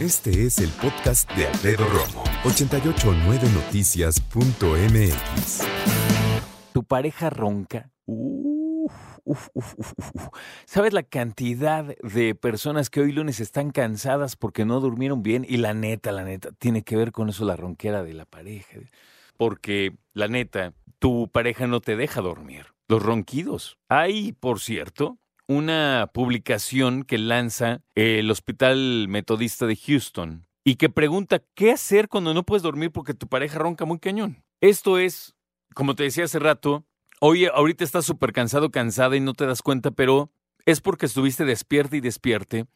Este es el podcast de Alfredo Romo, 889noticias.mx. ¿Tu pareja ronca? ¿Sabes la cantidad de personas que hoy lunes están cansadas porque no durmieron bien? Y la neta, la neta, tiene que ver con eso la ronquera de la pareja. Porque, la neta, tu pareja no te deja dormir. Los ronquidos. Hay, por cierto, una publicación que lanza el Hospital Metodista de Houston y que pregunta qué hacer cuando no puedes dormir porque tu pareja ronca muy cañón. Esto es, como te decía hace rato, hoy ahorita estás súper cansado, cansada y no te das cuenta, pero es porque estuviste despierta y despierte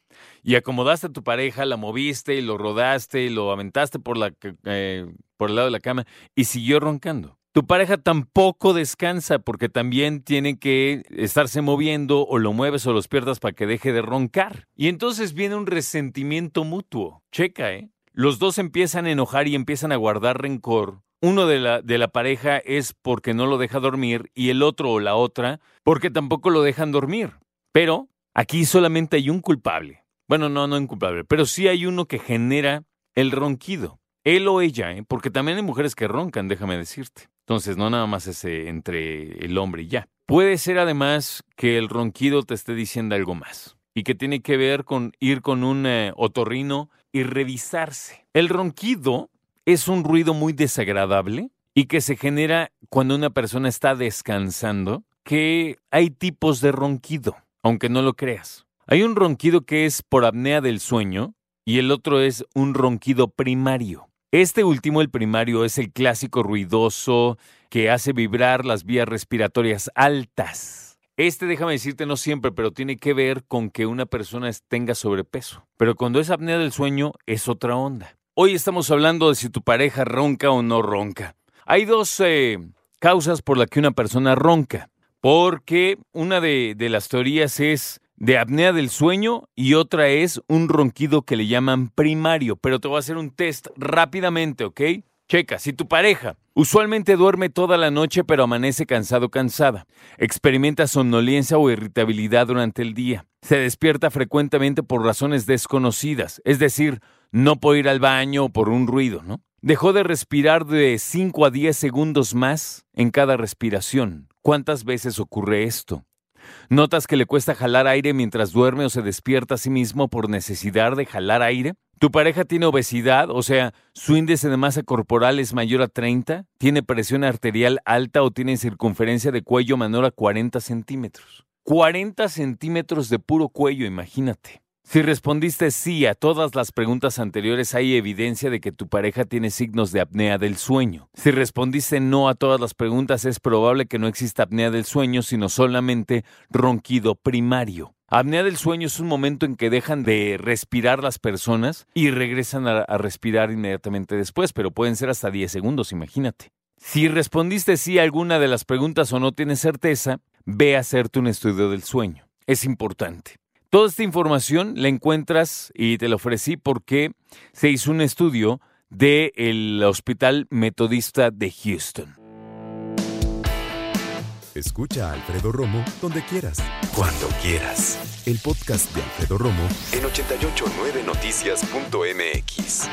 y acomodaste a tu pareja, la moviste y lo rodaste y lo aventaste por, la, eh, por el lado de la cama y siguió roncando. Tu pareja tampoco descansa porque también tiene que estarse moviendo o lo mueves o lo despiertas para que deje de roncar. Y entonces viene un resentimiento mutuo. Checa, ¿eh? Los dos empiezan a enojar y empiezan a guardar rencor. Uno de la, de la pareja es porque no lo deja dormir y el otro o la otra porque tampoco lo dejan dormir. Pero aquí solamente hay un culpable. Bueno, no, no un culpable, pero sí hay uno que genera el ronquido. Él o ella, ¿eh? porque también hay mujeres que roncan, déjame decirte. Entonces, no nada más es entre el hombre y ya. Puede ser además que el ronquido te esté diciendo algo más y que tiene que ver con ir con un eh, otorrino y revisarse. El ronquido es un ruido muy desagradable y que se genera cuando una persona está descansando, que hay tipos de ronquido, aunque no lo creas. Hay un ronquido que es por apnea del sueño y el otro es un ronquido primario. Este último, el primario, es el clásico ruidoso que hace vibrar las vías respiratorias altas. Este, déjame decirte, no siempre, pero tiene que ver con que una persona tenga sobrepeso. Pero cuando es apnea del sueño, es otra onda. Hoy estamos hablando de si tu pareja ronca o no ronca. Hay dos eh, causas por las que una persona ronca. Porque una de, de las teorías es de apnea del sueño y otra es un ronquido que le llaman primario. Pero te voy a hacer un test rápidamente, ¿ok? Checa, si tu pareja usualmente duerme toda la noche pero amanece cansado cansada, experimenta somnolencia o irritabilidad durante el día, se despierta frecuentemente por razones desconocidas, es decir, no por ir al baño o por un ruido, ¿no? Dejó de respirar de 5 a 10 segundos más en cada respiración. ¿Cuántas veces ocurre esto? ¿Notas que le cuesta jalar aire mientras duerme o se despierta a sí mismo por necesidad de jalar aire? ¿Tu pareja tiene obesidad, o sea, su índice de masa corporal es mayor a 30? ¿Tiene presión arterial alta o tiene circunferencia de cuello menor a 40 centímetros? 40 centímetros de puro cuello, imagínate. Si respondiste sí a todas las preguntas anteriores, hay evidencia de que tu pareja tiene signos de apnea del sueño. Si respondiste no a todas las preguntas, es probable que no exista apnea del sueño, sino solamente ronquido primario. Apnea del sueño es un momento en que dejan de respirar las personas y regresan a, a respirar inmediatamente después, pero pueden ser hasta 10 segundos, imagínate. Si respondiste sí a alguna de las preguntas o no tienes certeza, ve a hacerte un estudio del sueño. Es importante. Toda esta información la encuentras y te la ofrecí porque se hizo un estudio del Hospital Metodista de Houston. Escucha a Alfredo Romo donde quieras, cuando quieras. El podcast de Alfredo Romo en 889noticias.mx.